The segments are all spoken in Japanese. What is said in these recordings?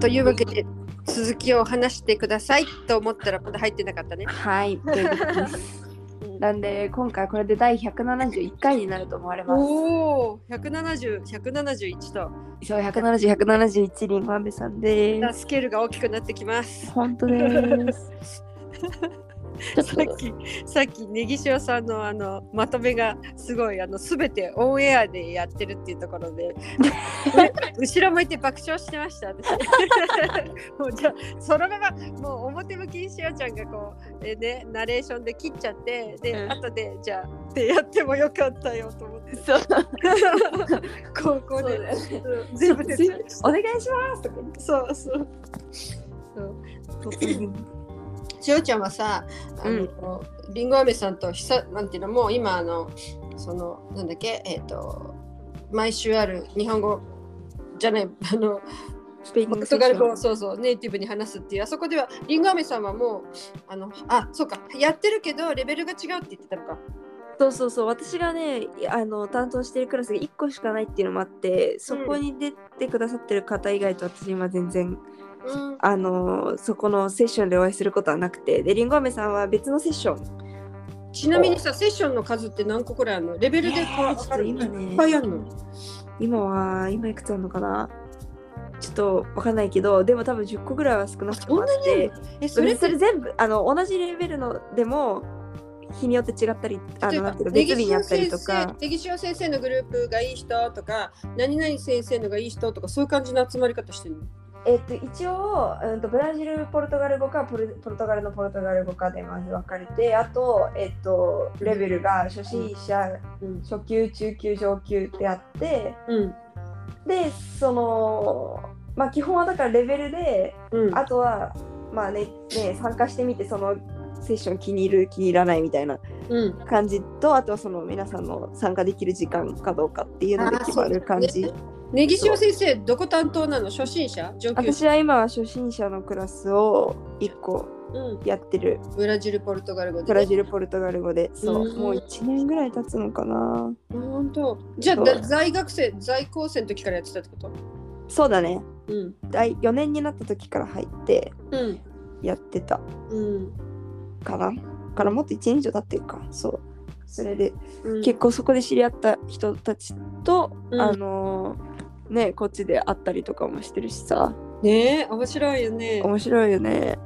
というわけで続きを話してくださいと思ったらまだ入ってなかったね。はい、ということです。なんで今回これで第171回になると思われます。おお、170、171とそう、170、171リンゴさんです。スケールが大きくなってきます。本当です。さっきさっきネギ塩さんのあのまとめがすごいあのすべてオンエアでやってるっていうところで後ろ向いて爆笑してました。私 もうじゃあそのままもう表向きに塩ちゃんがこうえねナレーションで切っちゃってで、うん。後でじゃあってやってもよかったよと思って。とそう。ここで、ね。うん全部手伝いお願いします。とかそうそう。そう塩ちゃんはさあの、りん。ご飴さんと久なんていうのもう今あのそのなんだっけえっ、と毎週ある日本語じゃないあのスペイン語ポルトガル語をそうそうネイティブに話すっていうあそこではりんご飴さんはもうあのあそうかやってるけどレベルが違うって言ってたのか。そうそうそう私がねあの担当してるクラスが1個しかないっていうのもあってそこに出てくださってる方以外と私今全然うん。あのそこのセッションでお会いすることはなくてでりんご飴さんは別のセッション。ちなみにさセッションの数って何個くらいあるの？レベルでこうえーちょっと今ね。いっぱいあるの？今は今いくつあるのかな？ちょっとわかんないけどでも多分10個ぐらいは少なくともあって。えそれそれそれ全部あの同じレベルのでも日によって違ったりあのなんていう別日にあったりとか。ネギ塩先生のグループがいい人とか何々先生のがいい人とかそういう感じの集まり方してるの？えっと、一応、うん、とブラジル、ポルトガル語かポルポルトガルのポルトガル語かでまず分かれてあと、えっと、レベルが初心者、うん初級、中級、上級ってあってうん。でそのまあ基本はだからレベルでうん。あとはまあねね参加してみてそのセッション気に入る気に入らないみたいなうん。感じとあとはその皆さんの参加できる時間かどうかっていうので決まる感じ、ネギ塩先生どこ担当なの？初心者？上級者？私は今は初心者のクラスを1個うん。やってる。ブラジルポルトガル語でブラジルポルトガル語で。そう。うん。もう1年ぐらい経つのかな。本当？じゃあ在学生在校生の時からやってたってこと？そうだね。うん。第4年になった時から入ってうん。やってた。うん。かな？からもっと1年以上経ってるか。そう。それでうん。結構そこで知り合った人たちと、うん。あのーねこっちで会ったりとかもしてるしさ。ねえ面白いよね。面白いよね。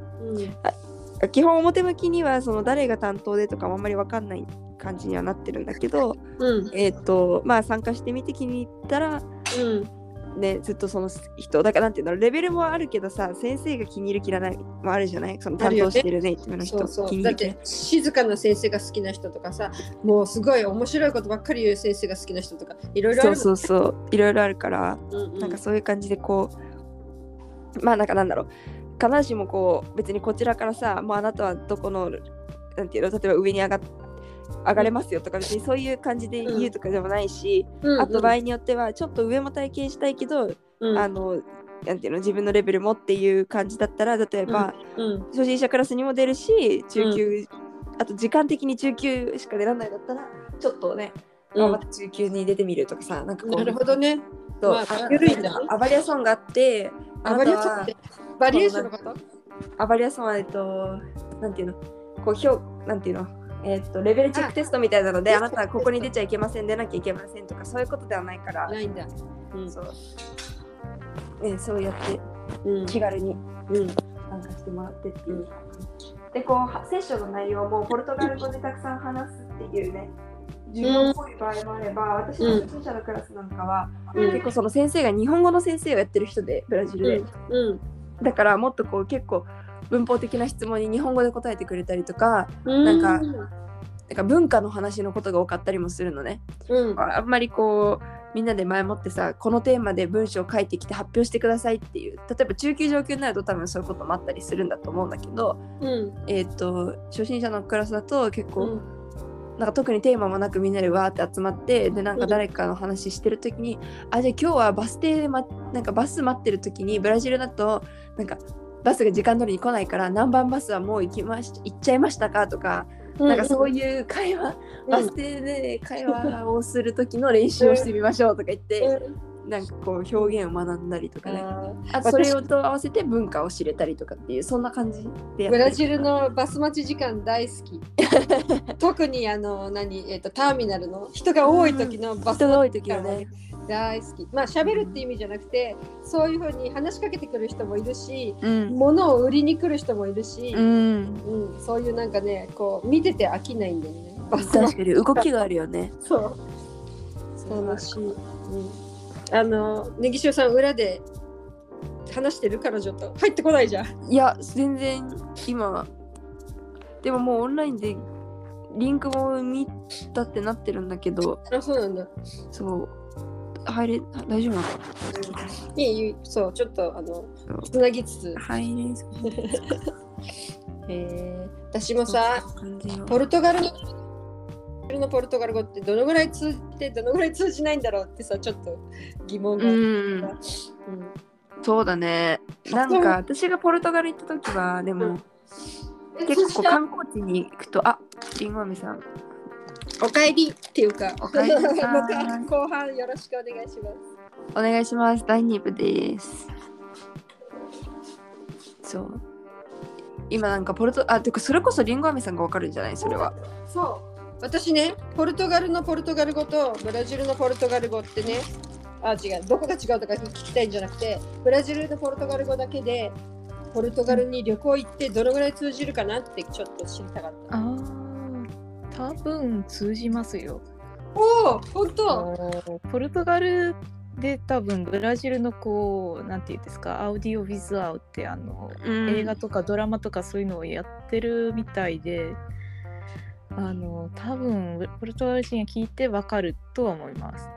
うん。基本表向きにはその誰が担当でとかもあんまり分かんない感じにはなってるんだけどうん。えっ、とまあ参加してみて気に入ったらうんねずっとその人だからなんていうのレベルもあるけどさ先生が気に入る気に入らないもあるじゃない？その担当してるネイティブの人。そうそう。だって静かな先生が好きな人とかさもうすごい面白いことばっかり言う先生が好きな人とかいろいろあるそうそうそう。いろいろあるからうんうん。なんかそういう感じでこうまあなんかなんだろう。必ずしもこう別にこちらからさもうあなたはどこのなんていうの？例えば上に上がっ上がれますよとか別にそういう感じで言うとかでもないし、うんうん。あと場合によってはちょっと上も体験したいけど、うん。あのなんていうの自分のレベルもっていう感じだったら例えば、うん。初心者クラスにも出るし中級、あと時間的に中級しか出られないだったらちょっとねうん。頑張って中級に出てみるとかさなんかこうなるほどね。そうまああ緩いん。だアバリアソンがあってあバリエーションったてバリエーションのこと？アバリアソンはえっとなんていうのこう評なんていうのえっとレベルチェックテストみたいなのでああなたはここに出ちゃいけません出なきゃいけませんとかそういうことではないから。ないんだ。うん。そう,、ね、そうやってうん。気軽にうん参加してもらってっていう。で、こう、はセッションの内容もポルトガル語でたくさん話すっていうね、授業っぽい場合もあれば、私の初心者のクラスなんかは、うん。結構その先生が日本語の先生をやってる人で、ブラジルで。うん。だからもっとこう結構文法的な質問に日本語で答えてくれたりとか、うん。なんかなんか文化の話のことが多かったりもするのね。うん。あんまりこうみんなで前もってさこのテーマで文章を書いてきて発表してくださいっていう例えば中級上級になると多分そういうこともあったりするんだと思うんだけど、うん。えっ、と初心者のクラスだと結構、うん。なんか特にテーマもなくみんなでわーって集まってでなんか誰かの話してる時に、あじゃあ今日はバス停で、ま、なんかバス待ってる時にブラジルだとなんかバスが時間通りに来ないから何番バスはもう行きまし行っちゃいましたかとか、なんかそういう会話、バス停で会話をする時の練習をしてみましょうとか言って、なんかこう表現を学んだりとかね。あそれと合わせて文化を知れたりとかっていうそんな感じでブラジルのバス待ち時間大好き。特にあの何、えっとターミナルの人が多い時のバス人が多い待ち時間ね。大好き。まあ喋るって意味じゃなくてそういうふうに話しかけてくる人もいるしうん。物を売りに来る人もいるし、うん。うん。そういうなんかねこう見てて飽きないんだよね。バス待確かに。動きがあるよね。そう。楽しい。うん、あのネギ塩さん裏で話してる彼女と入ってこないじゃん。いや全然今でももうオンラインでリンクも見たってなってるんだけど。あそうなんだ。そう。入れ大丈夫なの？かいいいい。そうちょっとあのつなぎつつ。入れ えー、私もさポルトガルののポルトガル語ってどのぐらい通じてどのぐらい通じないんだろうってさちょっと疑問が、ううん。んそうだね。なんか私がポルトガル行った時はでも結構観光地に行くとありんご飴さん。おかえりっていうか。おかえり 後半よろしくお願いします。お願いします。第2部です。そう。今なんかポルトあてかそれこそりんご飴さんがわかるんじゃない？それは。そう私ねポルトガルのポルトガル語とブラジルのポルトガル語ってねあ違うどこが違うとか聞きたいんじゃなくてブラジルのポルトガル語だけでポルトガルに旅行行ってどのぐらい通じるかなってちょっと知りたかった。ああ、多分通じますよ。おお本あ当のポルトガルで多分ブラジルのこうなんていうんですかアウディオビズアウってあの、映画とかドラマとかそういうのをやってるみたいであの多分ポルトガル人が聞いてわかるとは思います。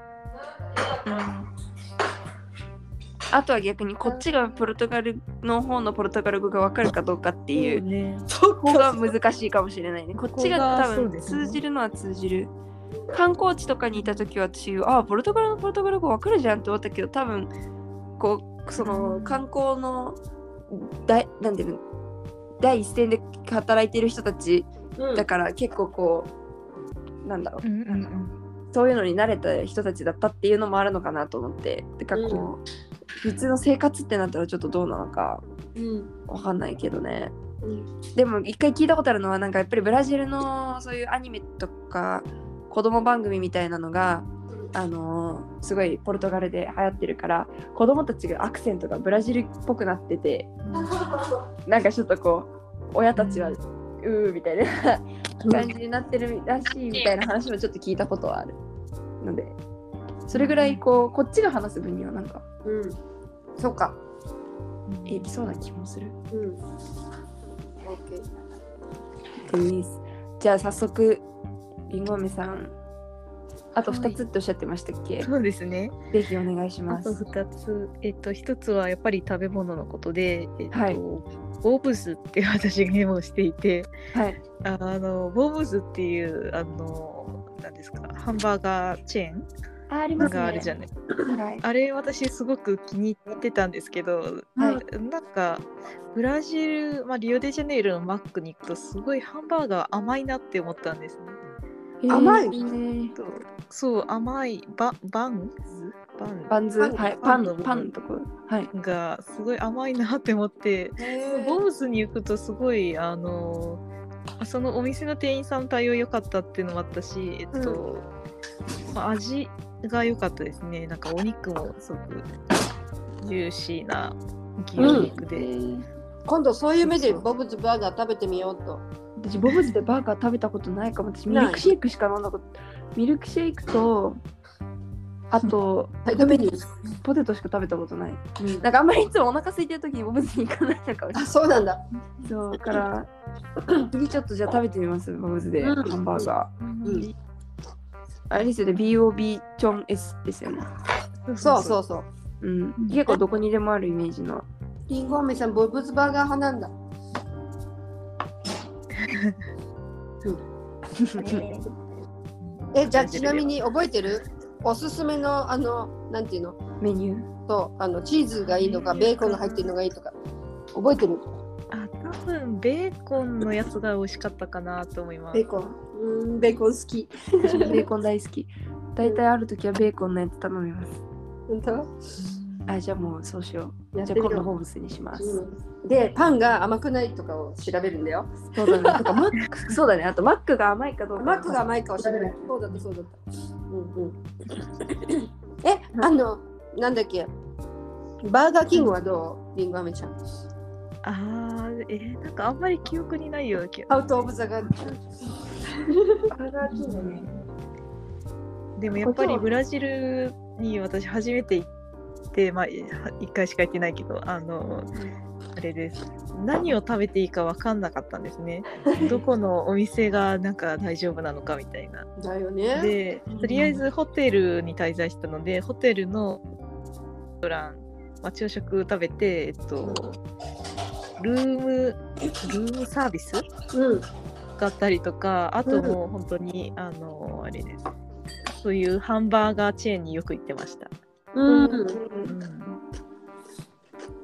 あとは逆にこっちがポルトガルの方のポルトガル語がわかるかどうかっていうね。そ方が難しいかもしれないね。こっちが多分通じるのは通じる。観光地とかにいた時は私、ああ、ポルトガルのポルトガル語わかるじゃんって思ったけど、多分こう、その観光の第なんていうの？第一線で働いてる人たちうんだから結構こう、なんだろう、うんうんうん。そういうのに慣れた人たちだったっていうのもあるのかなと思って。てかこう、普通の生活ってなったらちょっとどうなのかうんわかんないけどね。うんでも一回聞いたことあるのはなんかやっぱりブラジルのそういうアニメとか子供番組みたいなのがあのーすごいポルトガルで流行ってるから子供たちがアクセントがブラジルっぽくなってて なんかちょっとこう親たちはうーみたいな感じになってるらしいみたいな話もちょっと聞いたことはある。のでそれぐらいこうこっちが話す分にはなんかうん。そうか。いきそうな気もする。うん。オッケーです。じゃあ早速りんご飴さん。あと2つっておっしゃってましたっけ、そうですね。ぜひお願いしあとます。2つ、えっと、1つはやっぱり食べ物のことで、えっとはいボブズって私がメモしていて、はい。あのボブズっていうあのなんですかハンバーガーチェーンあありますね。があるじゃない。はい。あれ私すごく気に入ってたんですけど、はいなんかブラジル、まあ、リオデジャネイロのマックに行くとすごいハンバーガー甘いなって思ったんですね。甘い。ね。とそう甘い。ババン？ズバン。バンズ、パン？はい。パンのパンのとこ。はい。がすごい甘いなって思って。ボブズに行くとすごいあのそのお店の店員さんの対応良かったっていうのもあったし、えっとまあ、味が良かったですね。なんかお肉もすごくジューシーな牛肉で、今度そういう目でボブズバーガー食べてみようと。私ボブズでバーガー食べたことないかも。私ミルクシェイクしか飲んだこと。ミルクシェイクとあと。ポテトしか食べたことない。なんかあんまりいつもお腹空いてる時にボブズに行かないのかもしれないあ、そうなんだ。そうだから 次ちょっとじゃあ食べてみますボブズでうんハンバーガー。うんあれですよね BOB チョン S ですよね。そうそうそう。うん、結構どこにでもあるイメージの。リンゴ飴さん、ボブズバーガー派なんだ。え、じゃあちなみに覚えてる？おすすめの、あの、なんていうの？メニュー？と、あの、チーズがいいのか、ベーコンが入ってるのがいいとか。覚えてる？あ多分ベーコンのやつが美味しかったかなと思いますベーコン。うーん、ベーコン好き。ベーコン大好き。大体ある時はベーコンのやつ頼みます。本当？あじゃあもうそうしよう。じゃあ今度ホームスにします。うん。でパンが甘くないとかを調べるんだよ。そうだね。とかマック そうだね。あとマックが甘いかどうか。マックが甘いかを調べるそうだったそうだった。うんうん。えあのなんだっけ？バーガーキングはどう？リンゴアメちゃん。あーえーなんかあんまり記憶にないような気アウト・オブ・ザ・ガンバーガーキングね。でもやっぱりブラジルに私初めて行ってまあ1 回しか行ってないけどあのあれです。何を食べていいか分かんなかったんですね。どこのお店がなんか大丈夫なのかみたいな。だよね。でとりあえずホテルに滞在したのでホテルのレストラン、まあ、朝食食べてえっとルームルームサービスうん。があったりとかあともう本当に、あのあれです。そういうハンバーガーチェーンによく行ってました、うん。うん、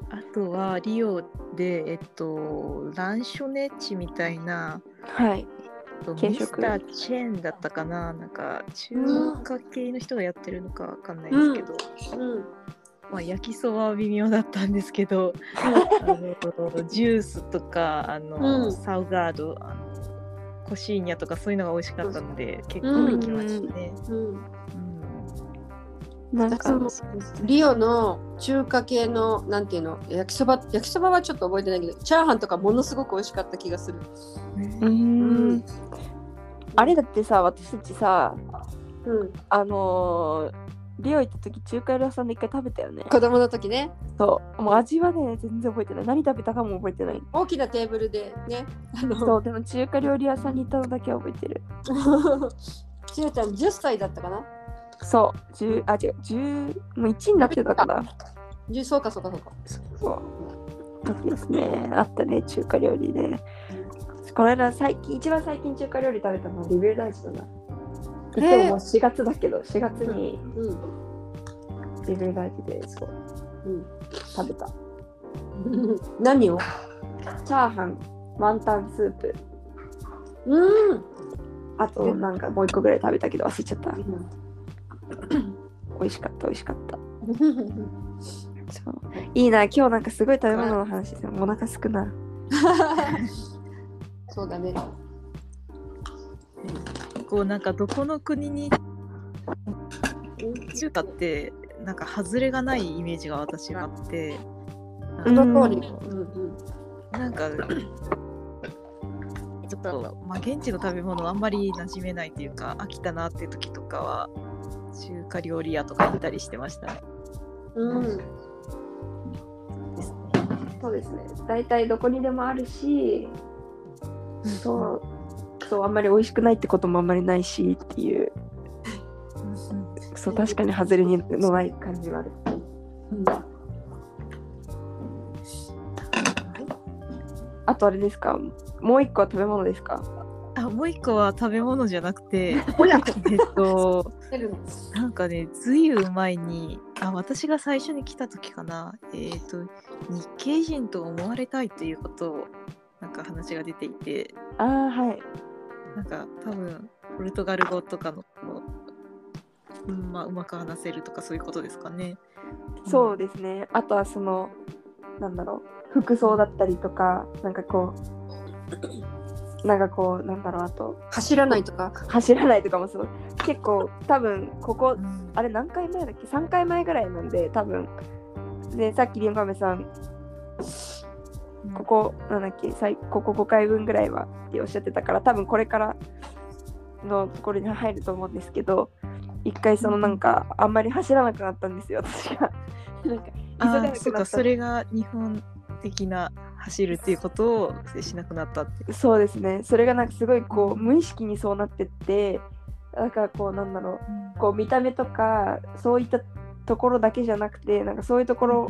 あとはリオでえっとランショネッチみたいなはい。えっと軽食。ミスターチェーンだったかな？なんか中華系の人がやってるのかわかんないですけど、うん。まあ、焼きそばは微妙だったんですけどあのジュースとかあの、うん。サウガードあのコシーニャとかそういうのが美味しかったので結構行きましたね。うん。うんなんかリオの中華系のなんていうの焼きそば焼きそばはちょっと覚えてないけどチャーハンとかものすごく美味しかった気がする。うーん。あれだってさ、私たちさ、うん、あのー、リオ行った時中華屋さんで一回食べたよね。子供の時ねそう。もう味はね、全然覚えてない。何食べたかも覚えてない。大きなテーブルでねあのそう、でも中華料理屋さんに行ったのだけは覚えてる。ちよちゃん10歳だったかなそう、10、あ、違う、10、もう1になってたかな。10そうかそうかそうか。そう。時ですね。あったね、中華料理ね。この間、最近、一番最近中華料理食べたのはリベル大事だな。いつももう4月だけど、4月にうんリベル大事で、そう、うん食べた。何を？チャーハン、ワンタンスープ、うんあとなんかもう一個ぐらい食べたけど忘れちゃった。美味しかった、美味しかった。そういいな、今日なんかすごい食べ物の話でお腹すくな。そうだね。こうなんかどこの国に中華ってなんか外れがないイメージが私はあってその通り。ううんうんなんかちょっと、まあ、現地の食べ物あんまり馴染めないというか飽きたなっていう時とかは中華料理屋とか行ったりしてましたね。うん。ですね。そうですね。大体どこにでもあるし、そう、そう、あんまり美味しくないってこともあんまりないしっていう、そう、確かに外れのない感じはある。あとあれですか？もう一個は食べ物ですか？あもう一個は食べ物じゃなくてえっとなんかねずいぶん前にあ私が最初に来た時かなえっ、と日系人と思われたいということをなんか話が出ていてああ、はい。なんか多分ポルトガル語とかのうんまあ、うまく話せるとかそういうことですかね。そうですね。あとはその、なんだろう、服装だったりとか、なんかこう、なんかこう、なんだろう、あと、走らないとか。走らないとかもそう。結構、多分ここう、んあれ何回前だっけ ?3 回前ぐらいなんで、多分。で、さっきりんごめさん、ここ、なんだっけ、さいここ5回分ぐらいはっておっしゃってたから、多分これからのところに入ると思うんですけど、一回そのなんか、あんまり走らなくなったんですよ、私が。なんかくなったそれが日本的な走るっていうことをしなくなったって。そうですね。それがなんかすごいこう無意識にそうなってって、だからこうなんだろう、こう見た目とかそういったところだけじゃなくて、なんかそういうところ、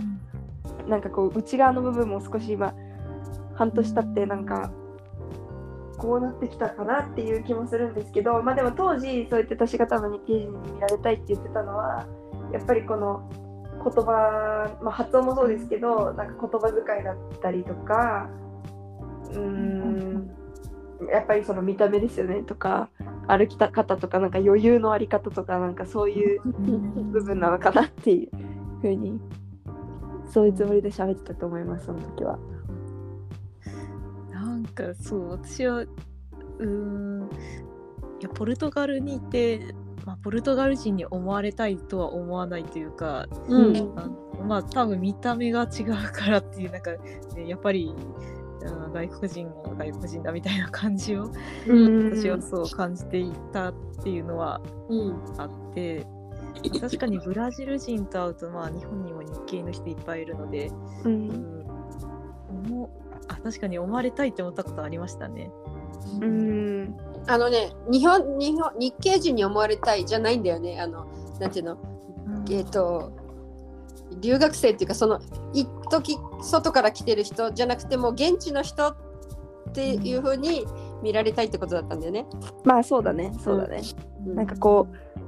なんかこう内側の部分も少し今半年経ってなんかこうなってきたかなっていう気もするんですけど、まあでも当時そうやって私が多分日系人に見られたいって言ってたのは、やっぱりこの言葉、まあ、発音もそうですけど、なんか言葉遣いだったりとか、うーん、やっぱりその見た目ですよねとか、歩き方とかなんか余裕のあり方とかなんかそういう部分なのかなっていうふうにそういうつもりで喋ってたと思いますその時は。なんかそう私はうーんいやポルトガルにいて、まあ、ポルトガル人に思われたいとは思わないというか、うん。あのまあ多分見た目が違うからっていうなんか、ね、やっぱり、うん外国人が外国人だみたいな感じをうん。私はそう感じていたっていうのはうん。あって確かにブラジル人と会うとまあ日本にも日系の人いっぱいいるので、ううん。うあ確かに思われたいって思ったことありましたね。うんあのね日本日本日系人に思われたいじゃないんだよね。あのなんていうの？えっ、と留学生っていうかその一時外から来てる人じゃなくても現地の人っていう風に見られたいってことだったんだよね。まあそうだね。そうだね。なんかこ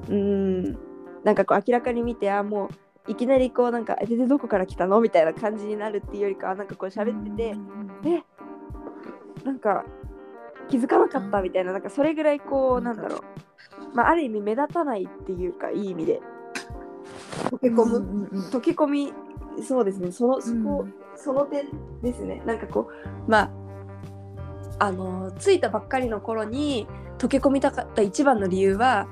ううん。なんかこう明らかに見てあもういきなりこうなんか「えでどこから来たの?」みたいな感じになるっていうよりかはなんかこう喋ってて「え？なんか気づかなかった」みたいななんかそれぐらいこうなんだろう。まあある意味目立たないっていうかいい意味で。溶け込む。溶け込みそうですね。そのそこ、その点ですね。なんかこうまああの着いたばっかりの頃に溶け込みたかった一番の理由は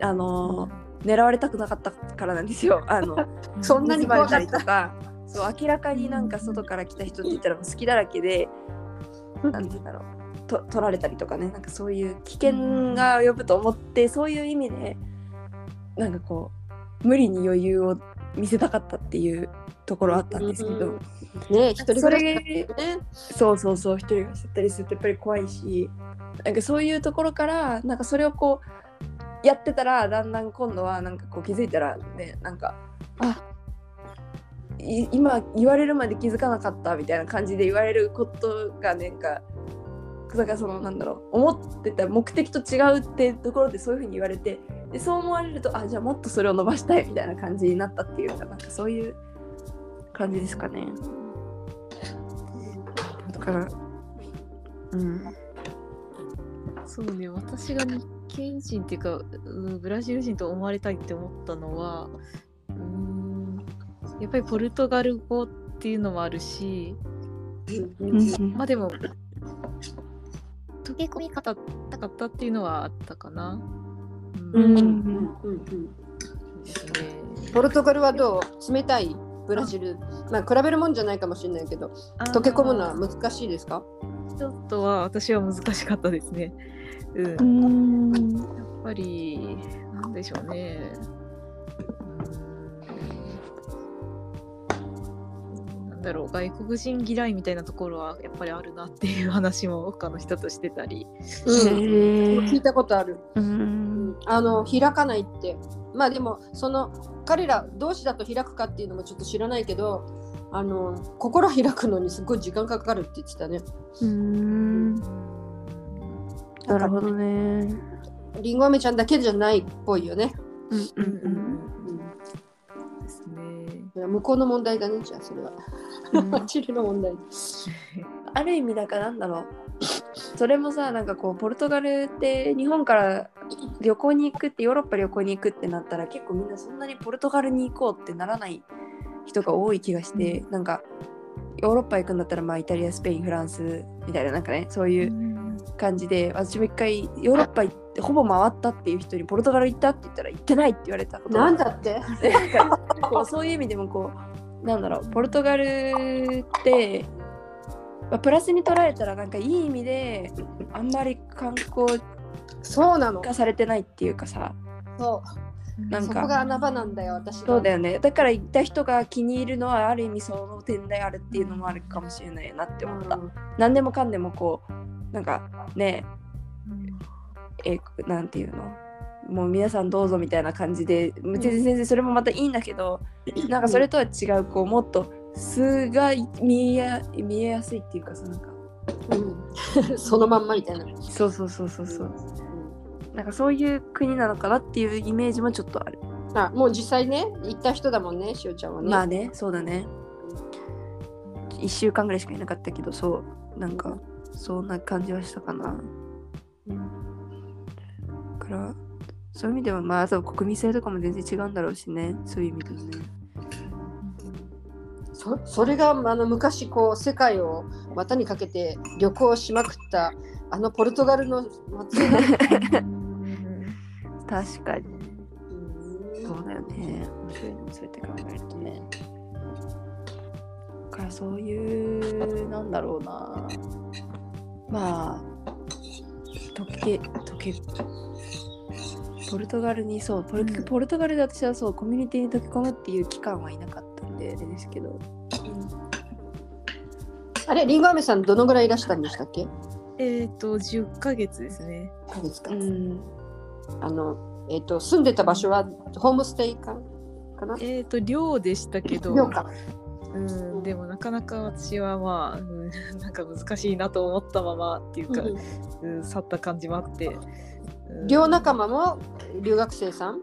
あの狙われたくなかったからなんですよ。あのそんなに怖かった。りとかそう明らかになんか外から来た人って言ったら好きだらけでなんて言うんだろうと取られたりとかねなんかそういう危険が及ぶと思ってそういう意味でなんかこう無理に余裕を見せたかったっていうところあったんですけど、うんね一人そ暮らしね。そうそうそう一人がしちゃったりするとやっぱり怖いしなんかそういうところからなんかそれをこうやってたらだんだん今度はなんかこう気づいたらねなんかあい今言われるまで気づかなかったみたいな感じで言われることがなんかだからそのなんだろう思ってた目的と違うってところでそういうふうに言われてでそう思われるとあじゃあもっとそれを伸ばしたいみたいな感じになったっていうかなんかそういう感じですかね。だからうんそうね私が日系人っていうかうんブラジル人と思われたいって思ったのはうーんやっぱりポルトガル語っていうのもあるしまあでも溶け込み方たかったっていうのはあったかな。うん。うん。ですね。ポルトガルはどう？冷たいブラジル。まあ比べるもんじゃないかもしれないけど、溶け込むのは難しいですか？ちょっとは私は難しかったですね。うん、うん。やっぱり、なんでしょうね。なんだろう、外国人嫌いみたいなところはやっぱりあるなっていう話も他の人としてたり。うん。聞へいたことある。うんあの開かないって。まあでもその彼ら同士だと開くかっていうのもちょっと知らないけど、あの心開くのにすごい時間かかるって言ってたね。うんなるほどね。りんご飴ちゃんだけじゃないっぽいよね。うんううんんうん向こうの問題だね、じゃあそれは。うん チルの問題。ある意味だからなんだろうそれもさなんかこうポルトガルって日本から旅行に行くってヨーロッパ旅行に行くってなったら結構みんなそんなにポルトガルに行こうってならない人が多い気がして、なんかヨーロッパ行くんだったらまあイタリアスペインフランスみたいななんかねそういう感じで私も一回ヨーロッパ行ってほぼ回ったっていう人にポルトガル行ったって言ったら行ってないって言われたことが。なんだって？こうそういう意味でもこうなんだろうポルトガルって、まあ、プラスに捉えたらなんかいい意味であんまり観光そうなの。化されてないっていうかさ。そう。なんか。そこが穴場なんだよ、私がそうだよね。だから行った人が気に入るのはある意味その点であるっていうのもあるかもしれないなって思った、何でもかんでもこうなんかねえなんていうの？もう皆さんどうぞみたいな感じで全然全然それもまたいいんだけど、なんかそれとは違うこうもっと素が見えや見えやすいっていうかさなんか。うん。そのまんまみたいな。そうそうそうそうそうなんかそういう国なのかなっていうイメージもちょっとある、あもう実際ね、行った人だもんね、しおちゃんはね。まあねそうだね。1週間ぐらいしかいなかったけどそうなんかそんな感じはしたかなからそういう意味ではまああと国民性とかも全然違うんだろうしね。そういう意味でもねそそれがあの昔こう世界を股にかけて旅行しまくったあのポルトガルの祭りだ確かに。うん。そうだよね。面白いね。そうやって考えるとね。だからそういうなんだろうな。まあ溶け溶けポルトガルにそうポル,、うん。ポルトガルで私はそうコミュニティに溶け込むっていう期間はいなかったんであれですけど。あれ、りんご飴さん、どのぐらいいらしたんでしたっけ？えっ、と10ヶ月ですね。そうですか。うん。あの、えっ、と、住んでた場所はホームステイかかな？えっ、と寮でしたけど、寮か。うん、でもなかなか私はまあ、うん、なんか難しいなと思ったままっていうか、うん、去った感じもあって。うん寮仲間も留学生さん？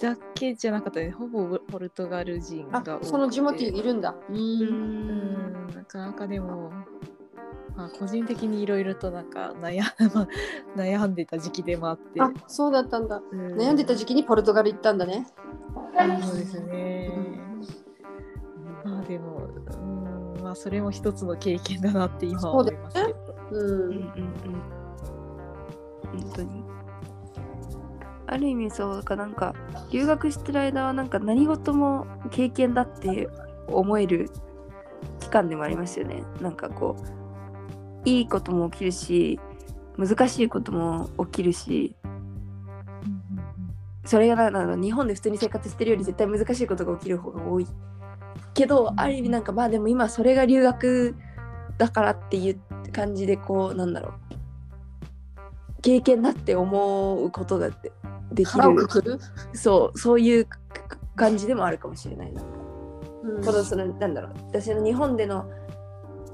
だけじゃなかったね。ほぼポルトガル人がその地元にいるんだ。う。うんん、なかなかでも、まあ、個人的にいろいろとなんか悩,、まあ、悩んでた時期でもあって、あそうだったんだ。うん悩んでた時期にポルトガル行ったんだね。そうですね。まあでも、うん、まあそれも一つの経験だなって今は思いますけど。ううんうんん。うん本当に。ある意味そうかなんか留学してる間はなんか何事も経験だって思える期間でもありますよね。なんかこういいことも起きるし難しいことも起きるし。それがなんだろう日本で普通に生活してるより絶対難しいことが起きる方が多いけどある意味なんかまあでも今それが留学だからっていう感じでこうなんだろう経験だって思うことがでできる。そうそういう感じでもあるかもしれないな。うんこのそのなんだろう私の日本での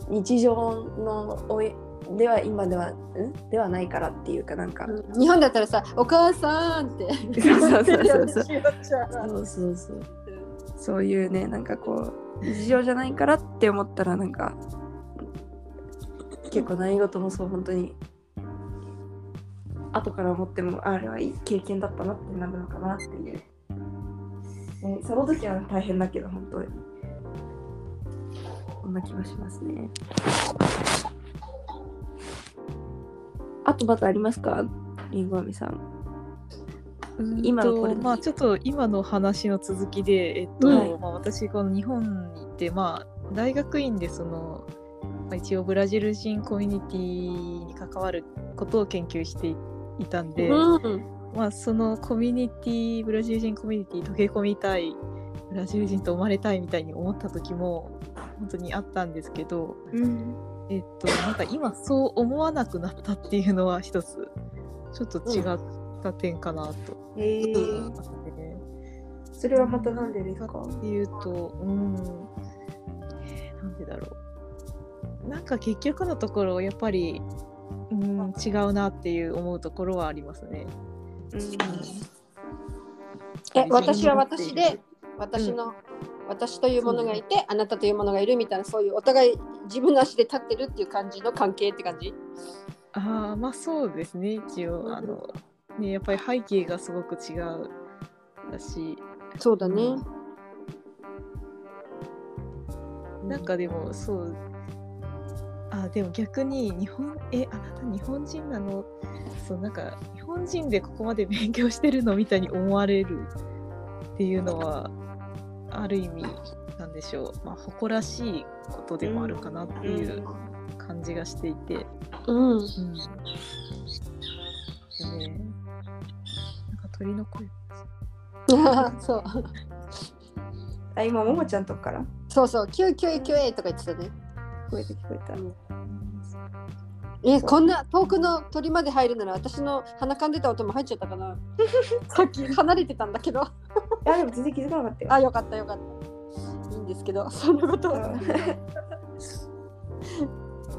日常のおいでは今ではん？ではないからっていうかなんか、うん日本だったらさ、お母さんって。そうそうそうそううそうそうそうそういうねなんかこう日常じゃないからって思ったらなんか結構何事もそう本当に後から思ってもあれはいい経験だったなってなるのかなっていう、ね、その時は大変だけど本当に。こんな気がしますね。あとまたありますか？りんごあめさん。今まあちょっと今の話の続きで、えっとはい。まあ、私この日本に行って、まあ、大学院でその、まあ、一応ブラジル人コミュニティに関わることを研究していいたんで、うん。まあ、そのコミュニティブラジル人コミュニティ溶け込みたいブラジル人と生まれたいみたいに思った時も本当にあったんですけど、うんえっと、なんか今そう思わなくなったっていうのは一つちょっと違った点かなとえ思いー。それはまたなんでですか？っていうと、うん、なんでだろう。なんか結局のところ、やっぱり、うん、違うなっていう思うところはありますね。え、私は私で、私の、私というものがいて、あなたというものがいるみたいな、そういうお互い自分の足で立ってるっていう感じの関係って感じ？ああ、まあそうですね、一応、あの、ね、やっぱり背景がすごく違うだし、そうだね。なんかでもそう、あでも逆に日本、え、あなた日本人なの？そう、なんか日本人でここまで勉強してるのみたいに思われるっていうのは、ある意味、なんでしょう、まあ、誇らしいことでもあるかなっていう感じがしていて、うん。うん。でね、なんか鳥の声。そう。あ今ももちゃんとこから？そうそう、キューキューキューとか言ってたね。聞こえた聞こえた。え、こんな遠くの鳥まで入るなら私の鼻かんでた音も入っちゃったかな？さっき離れてたんだけど。いやでも全然気づかなかったよ。あ、よかったよかった。いいんですけど、そんなことは。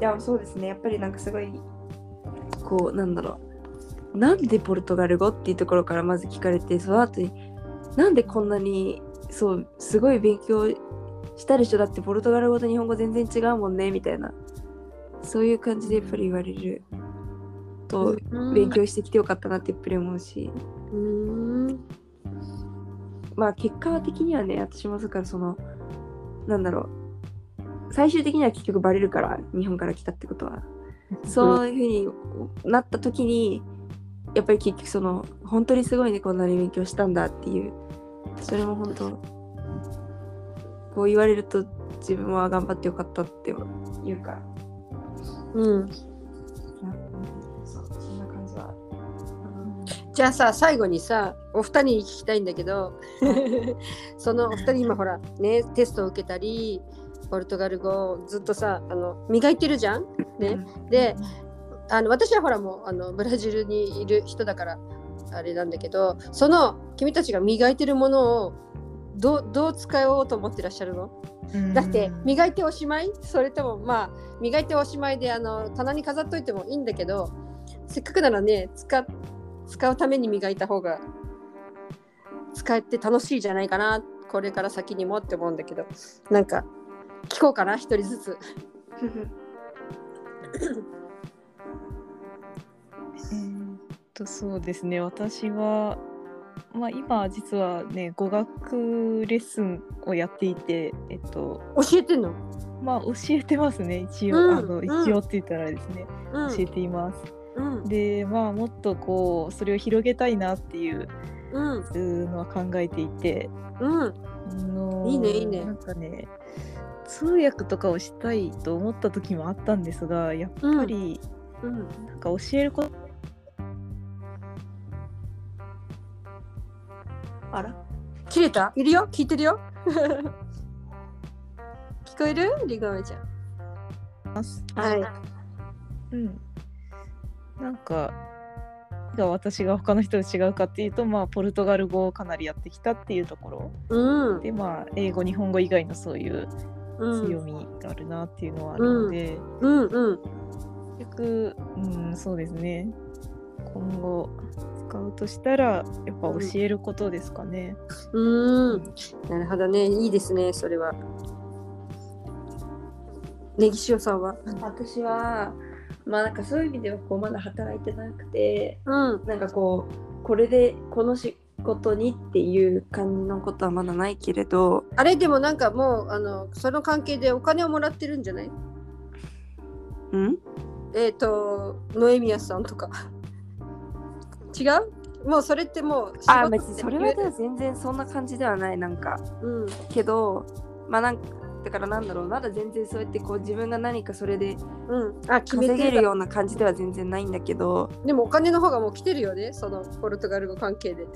いやそうですねやっぱりなんかすごいこうなんだろうなんでポルトガル語っていうところからまず聞かれてその後になんでこんなにそうすごい勉強したでしょだってポルトガル語と日本語全然違うもんねみたいな。そういう感じでやっぱり言われる。と勉強してきてよかったなってやっぱり思うし、うん。まあ結果的にはね私もだからそのなんだろう。最終的には結局バレるから日本から来たってことは。そういうふうになった時にやっぱり結局その本当にすごいねこんなに勉強したんだっていう。それも本当こう言われると自分は頑張ってよかったって言うから。うん。そうそんな感じは。じゃあさ最後にさお二人に聞きたいんだけど そのお二人今ほらねテストを受けたりポルトガル語をずっとさあの磨いてるじゃん？ね、であの私はほらもうあのブラジルにいる人だからあれなんだけどその君たちが磨いてるものをどうどう使おうと思ってらっしゃるの？だって磨いておしまい？それともまあ磨いておしまいであの棚に飾っといてもいいんだけどせっかくならね使使うために磨いた方が使って楽しいじゃないかなこれから先にもって思うんだけどなんか聞こうかな一人ずつ。えーっとそうですね。私はまあ今実はね語学レッスンをやっていてえっと教えてんの、まあ教えてますね一応、うんあのうん。一応って言ったらですね、うん。教えています。うん。でまあもっとこうそれを広げたいなっていううん。のは考えていて。うん。あのいいねいいね。なんかね通訳とかをしたいと思った時もあったんですがやっぱりうん。なんか教えることあら？切れた？いるよ？聞いてるよ？聞こえる？リガメちゃん。はい。うん、なんかが私が他の人と違うかっていうとまあポルトガル語をかなりやってきたっていうところ。うん。でまあ英語日本語以外のそういううん。強みがあるなっていうのはあるので、うんうん。結局、うん、そうですね今後使うとしたらやっぱ教えることですかね。うん。なるほどね。いいですねそれは。ネギ塩さんは？私はまあなんかそういう意味ではこうまだ働いてなくてうん。なんかこうこれでこの仕事にっていう感じのことはまだないけれどあれでもなんかもうあのその関係でお金をもらってるんじゃない？うん？えっ、とノエミヤさんとか違う？もうそれってもう仕事あ別にそれはでも全然そんな感じではないなんか。うん。けどまあなんかだからなんだろうまだ全然そうやってこう自分が何かそれでうん。あ決めて稼げるような感じでは全然ないんだけど。でもお金の方がもう来てるよね。そのポルトガル語関係で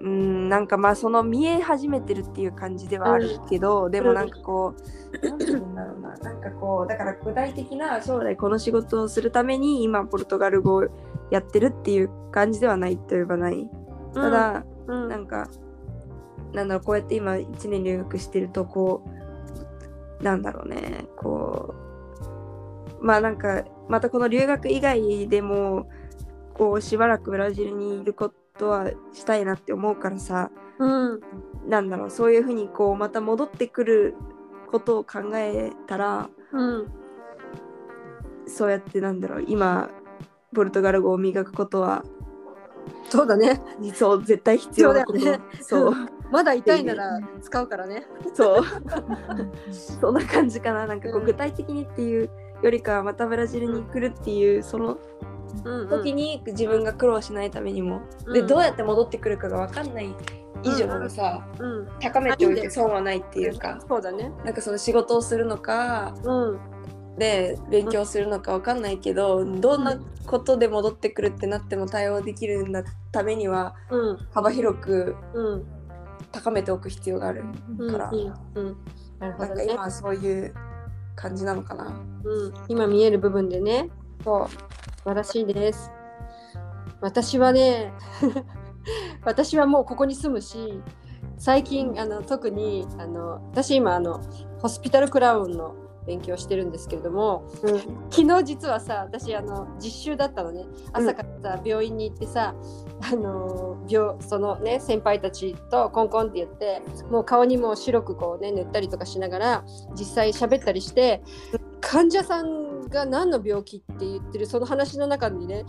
うんなんかまあその見え始めてるっていう感じではあるけど、でもなんかこうなんて言うんだろうな。なんかこうだから具体的な将来この仕事をするために今ポルトガル語をやってるっていう感じではないといえばない。ただ、うん。なんかなんだろうこうやって今1年留学してるとこうなんだろうね。こうまあなんかまたこの留学以外でもこうしばらくブラジルにいることはしたいなって思うからさうん。なんだろうそういうふうにこうまた戻ってくることを考えたらうん。そうやってなんだろう今ポルトガル語を磨くことはそうだね。そう絶対必要だよねそう。まだ痛いなら使うからね。そう。そんな感じかな。なんかこううん。具体的にっていうよりかはまたブラジルに来るっていうそのうん時に自分が苦労しないためにも、うん。でどうやって戻ってくるかが分かんない以上はさ、うん。高めておいて損はないっていうか。そうだね。なんかその仕事をするのかうんで勉強するのか分かんないけどどんなことで戻ってくるってなっても対応できるんだためにはうん。幅広くうん。高めておく必要があるうん。から。うん。うん。なんか今はそういう感じなのかな。うん。今見える部分でね。そう。素晴らしいです。私はね、私はもうここに住むし、最近あの特にあの私今あのホスピタルクラウンの勉強してるんですけれども、うん。昨日実はさ私あの実習だったのね。朝からさ、病院に行ってさあの病そのね先輩たちとコンコンって言ってもう顔にも白くこうね塗ったりとかしながら実際喋ったりして患者さんが何の病気って言ってるその話の中にね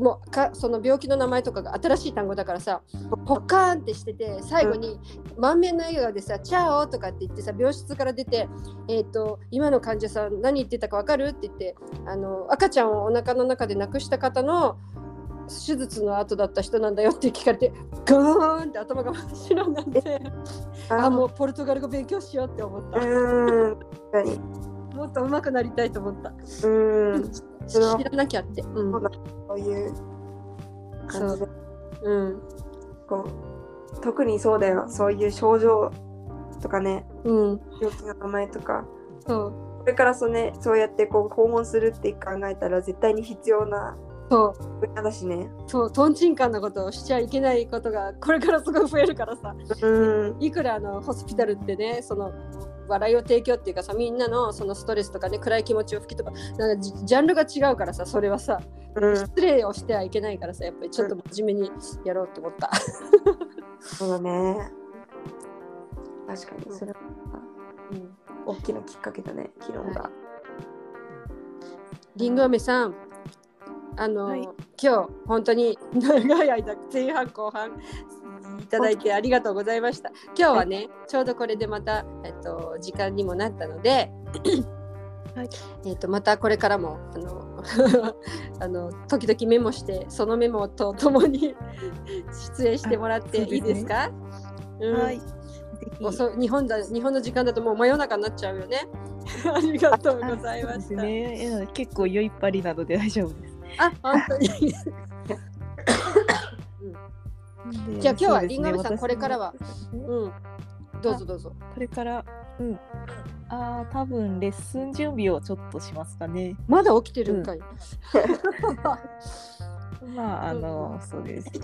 もうかその病気の名前とかが新しい単語だからさポッカーンってしてて最後に満面の笑顔でさ「チャオ!」とかって言ってさ病室から出て「えー、と今の患者さん何言ってたか分かる?」って言ってあの赤ちゃんをお腹の中で亡くした方の手術の後だった人なんだよって聞かれてガーンって頭が真っ白になってあもうポルトガル語勉強しようって思ったうん もっと上手くなりたいと思ったうん知らなきゃって、うん。そうだ。そういう感じで。う。ん。こう特にそうだよ。そういう症状とかね。うん、病気の名前とか。そう。これからそうねそうやってこう訪問するって考えたら絶対に必要なそう。分野だしね。そう。とんちんかんなことをしちゃいけないことがこれからすごい増えるからさ。うん。いくらあのホスピタルってねその笑いを提供っていうかさみんなのそのストレスとかね暗い気持ちを吹きとかなんかジジャンルが違うからさそれはさうん。失礼をしてはいけないからさやっぱりちょっと真面目にやろうと思った。そうだね。確かにそれはうん。大きなきっかけだね昨日が、リンゴ飴さんあの、はい。今日本当に長い間前半後半いただいてありがとうございました。今日はね、ちょうどこれでまた、えっと、時間にもなったので、はいえっと、またこれからもあの あの時々メモしてそのメモとともに 出演してもらってあそうですねいいですか？うんはい。ぜひおそ日本だ日本の時間だともう真夜中になっちゃうよね。ありがとうございますした。ね。結構酔いっぱりなので大丈夫です。あ、本当に。でじゃあ今日はそうですねリンゴ飴さんこれからはうんうん。どうぞどうぞ。これから、うん。ああ、多分レッスン準備をちょっとしますかね。まだ起きてるんかい。まあ、あの、そうです。え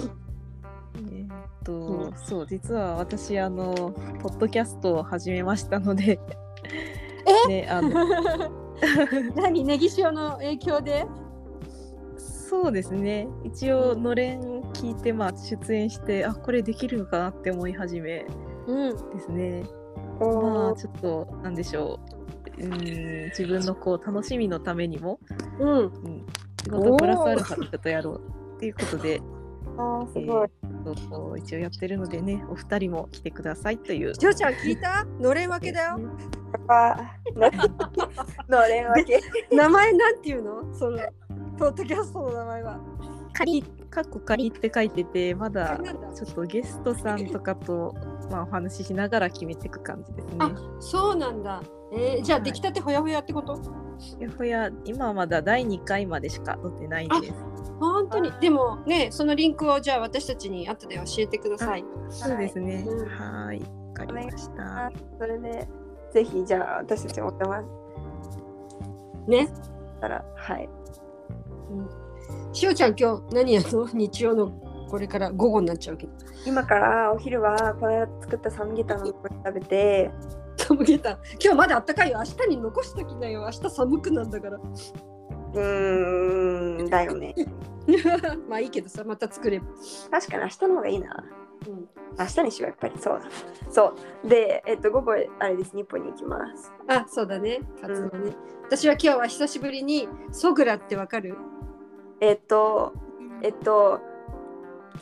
ーっと、そう、実は私、あの、ポッドキャストを始めましたので、ね、あの、何？ネギ塩の影響で？そうですね。一応、のれん聞いて、まあ、出演して、あ、これできるのかなって思い始めうん。ですね。まおーあちょっとなんでしょう。うん自分のこう楽しみのためにも、うん。うん、仕事プラスアルファでちょっとやろうっていうことで、あーすごい、そうそう一応やってるのでね、お二人も来てくださいという。ジョーちゃん聞いた？のれん分けだよ。あの のれん分け 名前なんていうの？そのポッドキャストの名前は。仮、かっこ仮って書いてて、まだちょっとゲストさんとかと、まあ、お話ししながら決めていく感じですね。あ、そうなんだ。えー、じゃあはい出来たてほやほやってこと？やほや、今はまだ第2回までしか撮ってないんです。本当に？でもね、そのリンクをじゃあ私たちに後で教えてください。そうですね。うんはーい。わかりました。それでぜひじゃあ私たちもお邪魔ね。したらはいしおちゃん今日何やるの？日曜のこれから午後になっちゃうけど。今からお昼はこの間作ったサムゲタンの残り食べてサムゲタン。今日まだあったかいよ。明日に残しときなよ。明日寒くなんだから。うーんだよね まあいいけどさ、また作れば。確かに明日の方がいいなうん、明日にしようやっぱりそうだそうでえっと午後あれです日本に行きますあ、そうだね。カツオね。私は今日は久しぶりにソグラってわかる？えっとえっと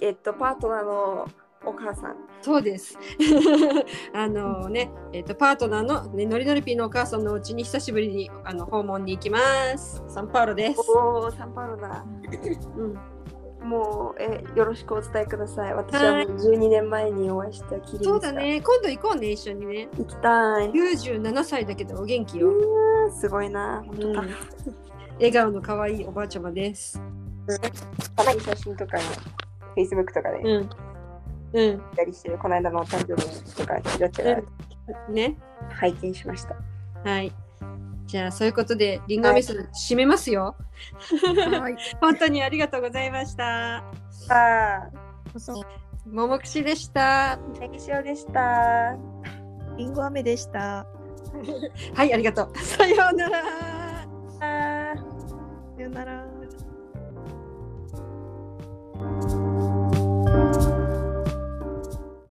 えっとパートナーのお母さんそうです。あのね、えっ、とパートナーの、ね、ノリノリピーのお母さんのお家に久しぶりにあの訪問に行きます。サンパウロです。おおサンパウロだうん、もうえよろしくお伝えください私はもう12年前にお会いしたきりでしたそうだね。今度行こうね、一緒にね。行きたい97歳だけどお元気よ。うーんすごいな本当だ、うん笑顔の可愛いおばあちゃまです。たまに写真とか Facebook とかでうん。うん。やりしてる、この間のお誕生日とかちらちらね。拝見しました。はい。じゃあそういうことでリンガ味噌、締めますよ。はい、本当にありがとうございました。あももくしでした。ねぎでした。りんご飴でした。はい、ありがとう。さようなら。さようなら。